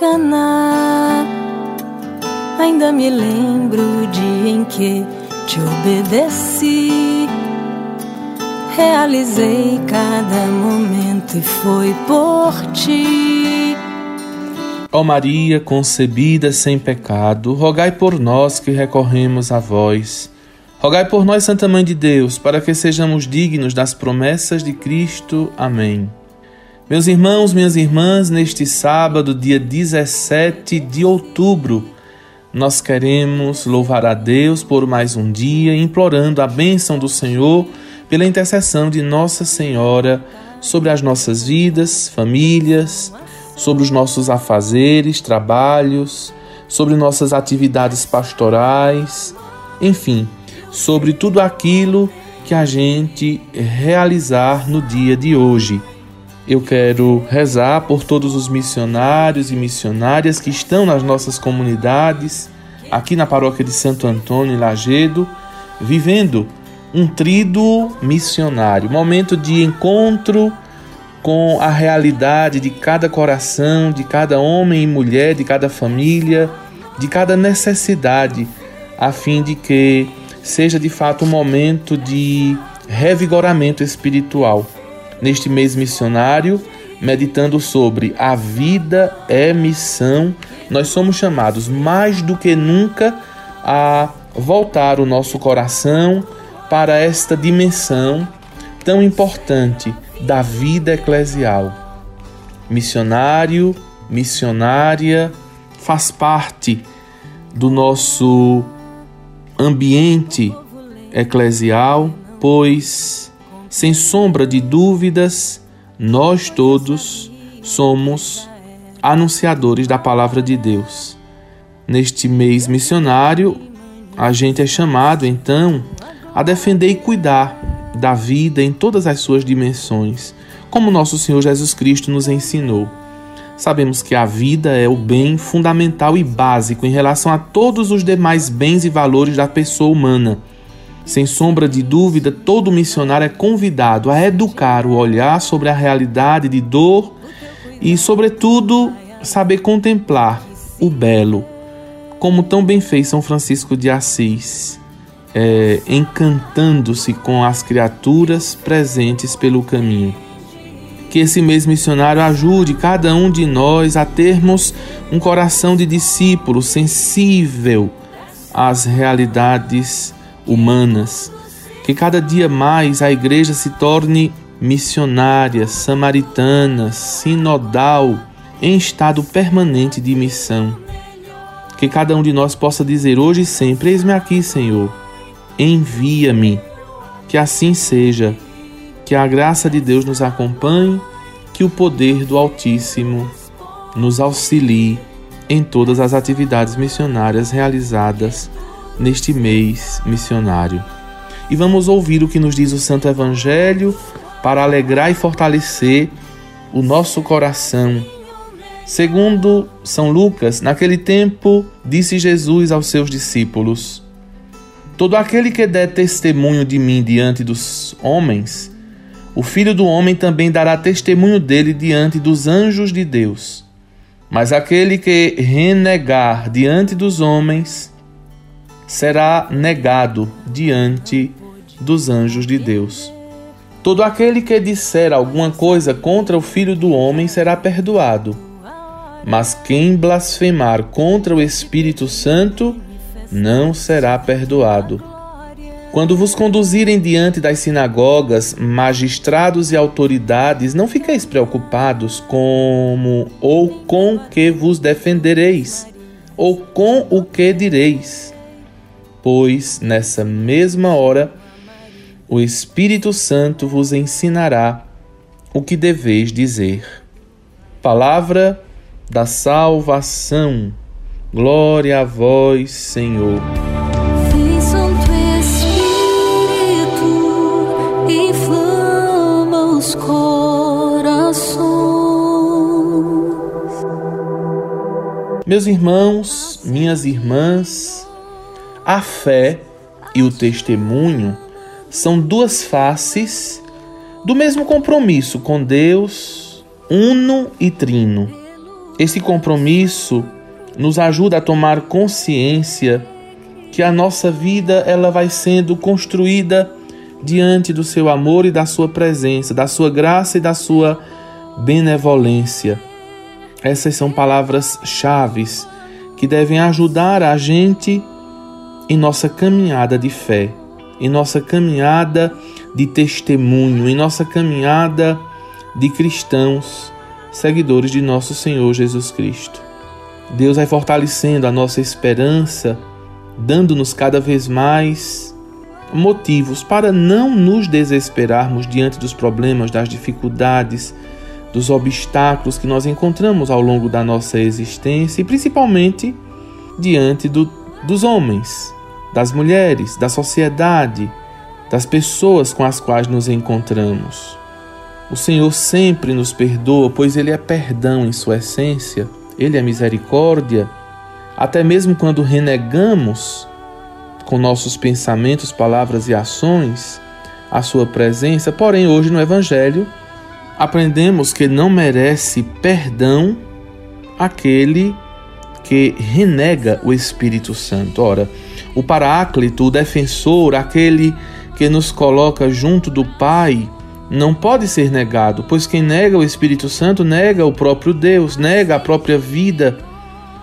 Caná. Ainda me lembro o dia em que te obedeci. Realizei cada momento e foi por ti. Ó Maria, concebida sem pecado, rogai por nós que recorremos a vós. Rogai por nós, Santa Mãe de Deus, para que sejamos dignos das promessas de Cristo. Amém. Meus irmãos, minhas irmãs, neste sábado, dia 17 de outubro, nós queremos louvar a Deus por mais um dia, implorando a bênção do Senhor pela intercessão de Nossa Senhora sobre as nossas vidas, famílias, sobre os nossos afazeres, trabalhos, sobre nossas atividades pastorais, enfim, sobre tudo aquilo que a gente realizar no dia de hoje. Eu quero rezar por todos os missionários e missionárias que estão nas nossas comunidades, aqui na paróquia de Santo Antônio, em Lagedo, vivendo um trido missionário, momento de encontro com a realidade de cada coração, de cada homem e mulher, de cada família, de cada necessidade, a fim de que seja de fato um momento de revigoramento espiritual neste mês missionário, meditando sobre a vida é missão, nós somos chamados mais do que nunca a voltar o nosso coração para esta dimensão tão importante da vida eclesial. Missionário, missionária, faz parte do nosso ambiente eclesial, pois sem sombra de dúvidas, nós todos somos anunciadores da palavra de Deus. Neste mês missionário, a gente é chamado então a defender e cuidar da vida em todas as suas dimensões, como nosso Senhor Jesus Cristo nos ensinou. Sabemos que a vida é o bem fundamental e básico em relação a todos os demais bens e valores da pessoa humana sem sombra de dúvida, todo missionário é convidado a educar o olhar sobre a realidade de dor e, sobretudo, saber contemplar o belo, como tão bem fez São Francisco de Assis, é, encantando-se com as criaturas presentes pelo caminho. Que esse mês missionário ajude cada um de nós a termos um coração de discípulo sensível às realidades humanas. Que cada dia mais a igreja se torne missionária, samaritana, sinodal, em estado permanente de missão. Que cada um de nós possa dizer hoje e sempre: Eis-me aqui, Senhor, envia-me. Que assim seja. Que a graça de Deus nos acompanhe, que o poder do Altíssimo nos auxilie em todas as atividades missionárias realizadas neste mês missionário. E vamos ouvir o que nos diz o Santo Evangelho para alegrar e fortalecer o nosso coração. Segundo São Lucas, naquele tempo disse Jesus aos seus discípulos: Todo aquele que der testemunho de mim diante dos homens, o Filho do Homem também dará testemunho dele diante dos anjos de Deus. Mas aquele que renegar diante dos homens, será negado diante dos anjos de Deus. Todo aquele que disser alguma coisa contra o Filho do Homem será perdoado. Mas quem blasfemar contra o Espírito Santo não será perdoado. Quando vos conduzirem diante das sinagogas, magistrados e autoridades, não fiqueis preocupados como ou com que vos defendereis, ou com o que direis pois nessa mesma hora o Espírito Santo vos ensinará o que deveis dizer. Palavra da salvação. Glória a vós, Senhor. Vem, Santo Espírito, inflama os corações. Meus irmãos, minhas irmãs, a fé e o testemunho são duas faces do mesmo compromisso com Deus, uno e trino. Esse compromisso nos ajuda a tomar consciência que a nossa vida ela vai sendo construída diante do seu amor e da sua presença, da sua graça e da sua benevolência. Essas são palavras chaves que devem ajudar a gente em nossa caminhada de fé, em nossa caminhada de testemunho, em nossa caminhada de cristãos, seguidores de nosso Senhor Jesus Cristo. Deus vai fortalecendo a nossa esperança, dando-nos cada vez mais motivos para não nos desesperarmos diante dos problemas, das dificuldades, dos obstáculos que nós encontramos ao longo da nossa existência e principalmente diante do, dos homens, das mulheres, da sociedade, das pessoas com as quais nos encontramos. O Senhor sempre nos perdoa, pois Ele é perdão em sua essência, Ele é misericórdia. Até mesmo quando renegamos com nossos pensamentos, palavras e ações a Sua presença, porém, hoje no Evangelho, aprendemos que não merece perdão aquele que renega o Espírito Santo. Ora, o Paráclito, o defensor, aquele que nos coloca junto do Pai, não pode ser negado, pois quem nega o Espírito Santo nega o próprio Deus, nega a própria vida.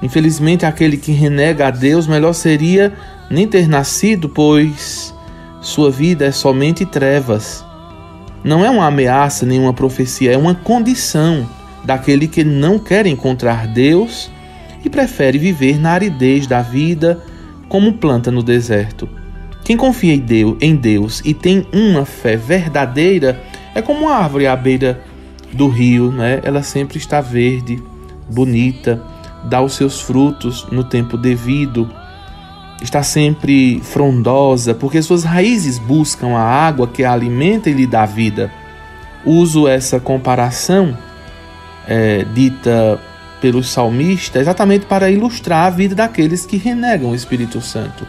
Infelizmente, aquele que renega a Deus, melhor seria nem ter nascido, pois sua vida é somente trevas. Não é uma ameaça nem uma profecia, é uma condição daquele que não quer encontrar Deus prefere viver na aridez da vida como planta no deserto. Quem confia em Deus, em Deus e tem uma fé verdadeira é como uma árvore à beira do rio, né? Ela sempre está verde, bonita, dá os seus frutos no tempo devido, está sempre frondosa, porque suas raízes buscam a água que a alimenta e lhe dá vida. Uso essa comparação é, dita pelos salmistas exatamente para ilustrar a vida daqueles que renegam o Espírito Santo.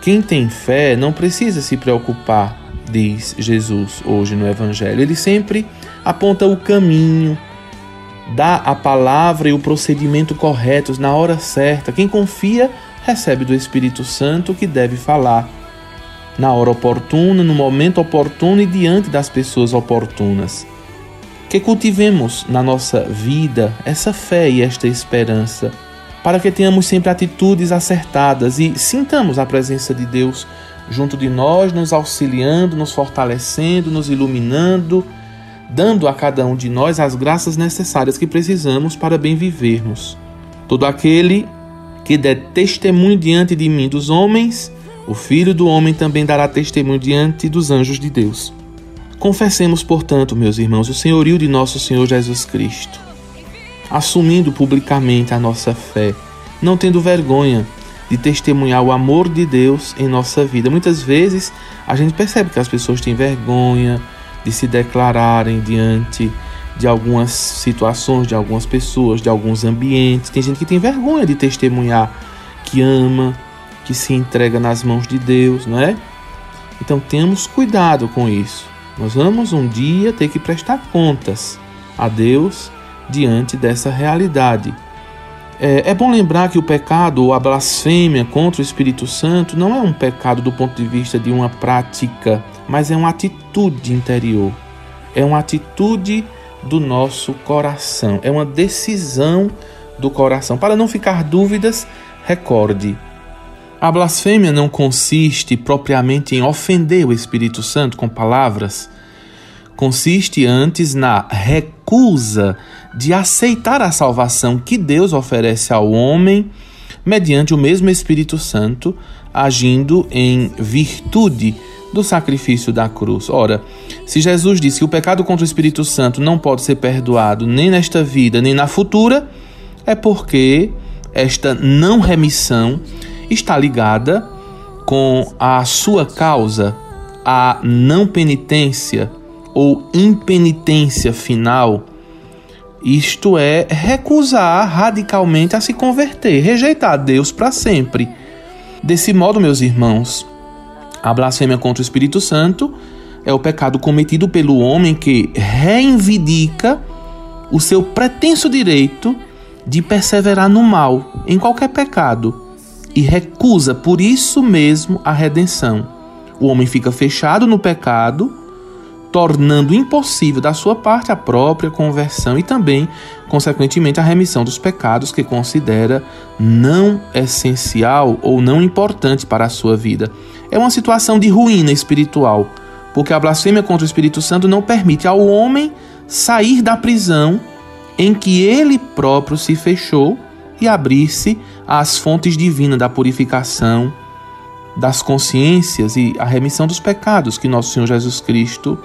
Quem tem fé não precisa se preocupar, diz Jesus hoje no Evangelho. Ele sempre aponta o caminho, dá a palavra e o procedimento corretos na hora certa. Quem confia recebe do Espírito Santo que deve falar na hora oportuna, no momento oportuno e diante das pessoas oportunas. Que cultivemos na nossa vida essa fé e esta esperança para que tenhamos sempre atitudes acertadas e sintamos a presença de Deus junto de nós, nos auxiliando, nos fortalecendo, nos iluminando, dando a cada um de nós as graças necessárias que precisamos para bem vivermos. Todo aquele que der testemunho diante de mim dos homens, o Filho do Homem também dará testemunho diante dos anjos de Deus. Confessemos, portanto, meus irmãos, o senhorio de nosso Senhor Jesus Cristo assumindo publicamente a nossa fé, não tendo vergonha de testemunhar o amor de Deus em nossa vida. Muitas vezes a gente percebe que as pessoas têm vergonha de se declararem diante de algumas situações, de algumas pessoas, de alguns ambientes. Tem gente que tem vergonha de testemunhar que ama, que se entrega nas mãos de Deus, não é? Então temos cuidado com isso. Nós vamos um dia ter que prestar contas a Deus diante dessa realidade. É, é, bom lembrar que o pecado ou a blasfêmia contra o Espírito Santo não é um pecado do ponto de vista de uma prática, mas é uma atitude interior, é uma atitude do nosso coração, é uma decisão do coração. Para não ficar dúvidas, recorde. A blasfêmia não consiste propriamente em ofender o Espírito Santo com palavras, consiste antes na recusa de aceitar a salvação que Deus oferece ao homem mediante o mesmo Espírito Santo, agindo em virtude do sacrifício da cruz. Ora, se Jesus disse que o pecado contra o Espírito Santo não pode ser perdoado nem nesta vida nem na futura, é porque esta não remissão está ligada com a sua causa, a não penitência ou impenitência final, isto é, recusar radicalmente a se converter, rejeitar Deus para sempre. Desse modo, meus irmãos, a blasfêmia contra o Espírito Santo é o pecado cometido pelo homem que reivindica o seu pretenso direito de perseverar no mal, em qualquer pecado, e recusa por isso mesmo a redenção. O homem fica fechado no pecado, tornando impossível da sua parte a própria conversão e também, consequentemente, a remissão dos pecados que considera não essencial ou não importante para a sua vida. É uma situação de ruína espiritual, porque a blasfêmia contra o Espírito Santo não permite ao homem sair da prisão em que ele próprio se fechou e abrir-se às fontes divinas da purificação das consciências e a remissão dos pecados que nosso Senhor Jesus Cristo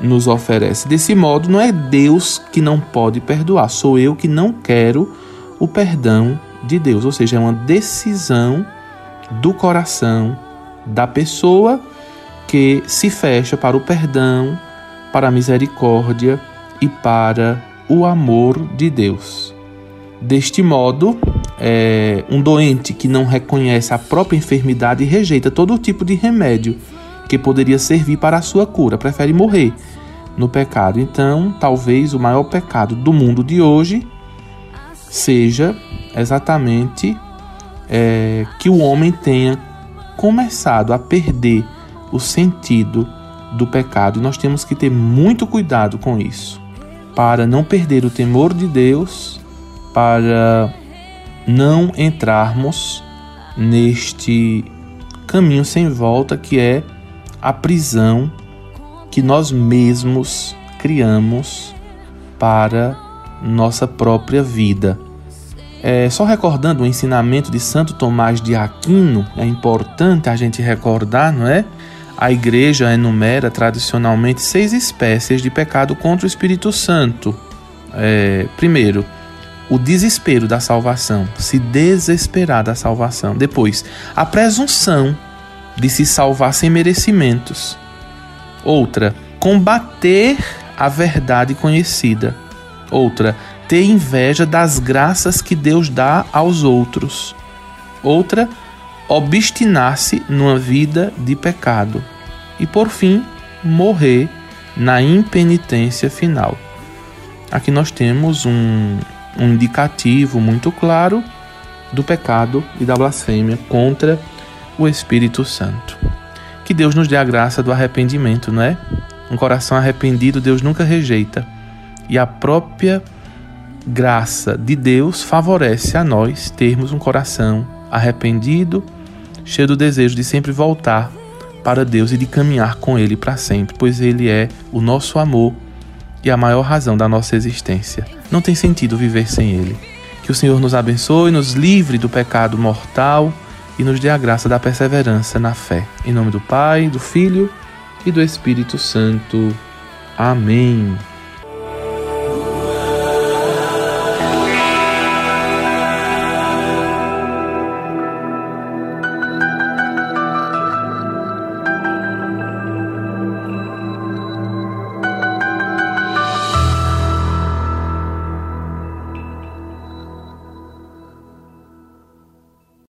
nos oferece. Desse modo, não é Deus que não pode perdoar, sou eu que não quero o perdão de Deus. Ou seja, é uma decisão do coração da pessoa que se fecha para o perdão, para a misericórdia e para o amor de Deus. Deste modo, é, um doente que não reconhece a própria enfermidade rejeita todo tipo de remédio que poderia servir para a sua cura, prefere morrer no pecado. Então, talvez o maior pecado do mundo de hoje seja exatamente é, que o homem tenha começado a perder o sentido do pecado. E nós temos que ter muito cuidado com isso, para não perder o temor de Deus, para não entrarmos neste caminho sem volta que é a prisão que nós mesmos criamos para nossa própria vida. É, só recordando o ensinamento de Santo Tomás de Aquino, é importante a gente recordar, não é? A igreja enumera tradicionalmente seis espécies de pecado contra o Espírito Santo. É, primeiro, o desespero da salvação, se desesperar da salvação. Depois, a presunção de se salvar sem merecimentos. Outra, combater a verdade conhecida. Outra, ter inveja das graças que Deus dá aos outros. Outra, obstinar-se numa vida de pecado e, por fim, morrer na impenitência final. Aqui nós temos um, um indicativo muito claro do pecado e da blasfêmia contra o Espírito Santo. Que Deus nos dê a graça do arrependimento, não é? Um coração arrependido Deus nunca rejeita. E a própria graça de Deus favorece a nós termos um coração arrependido cheio do desejo de sempre voltar para Deus e de caminhar com Ele para sempre, pois Ele é o nosso amor e a maior razão da nossa existência. Não tem sentido viver sem Ele. Que o Senhor nos abençoe, nos livre do pecado mortal e nos dê a graça da perseverança na fé. Em nome do Pai, do Filho e do Espírito Santo. Amém.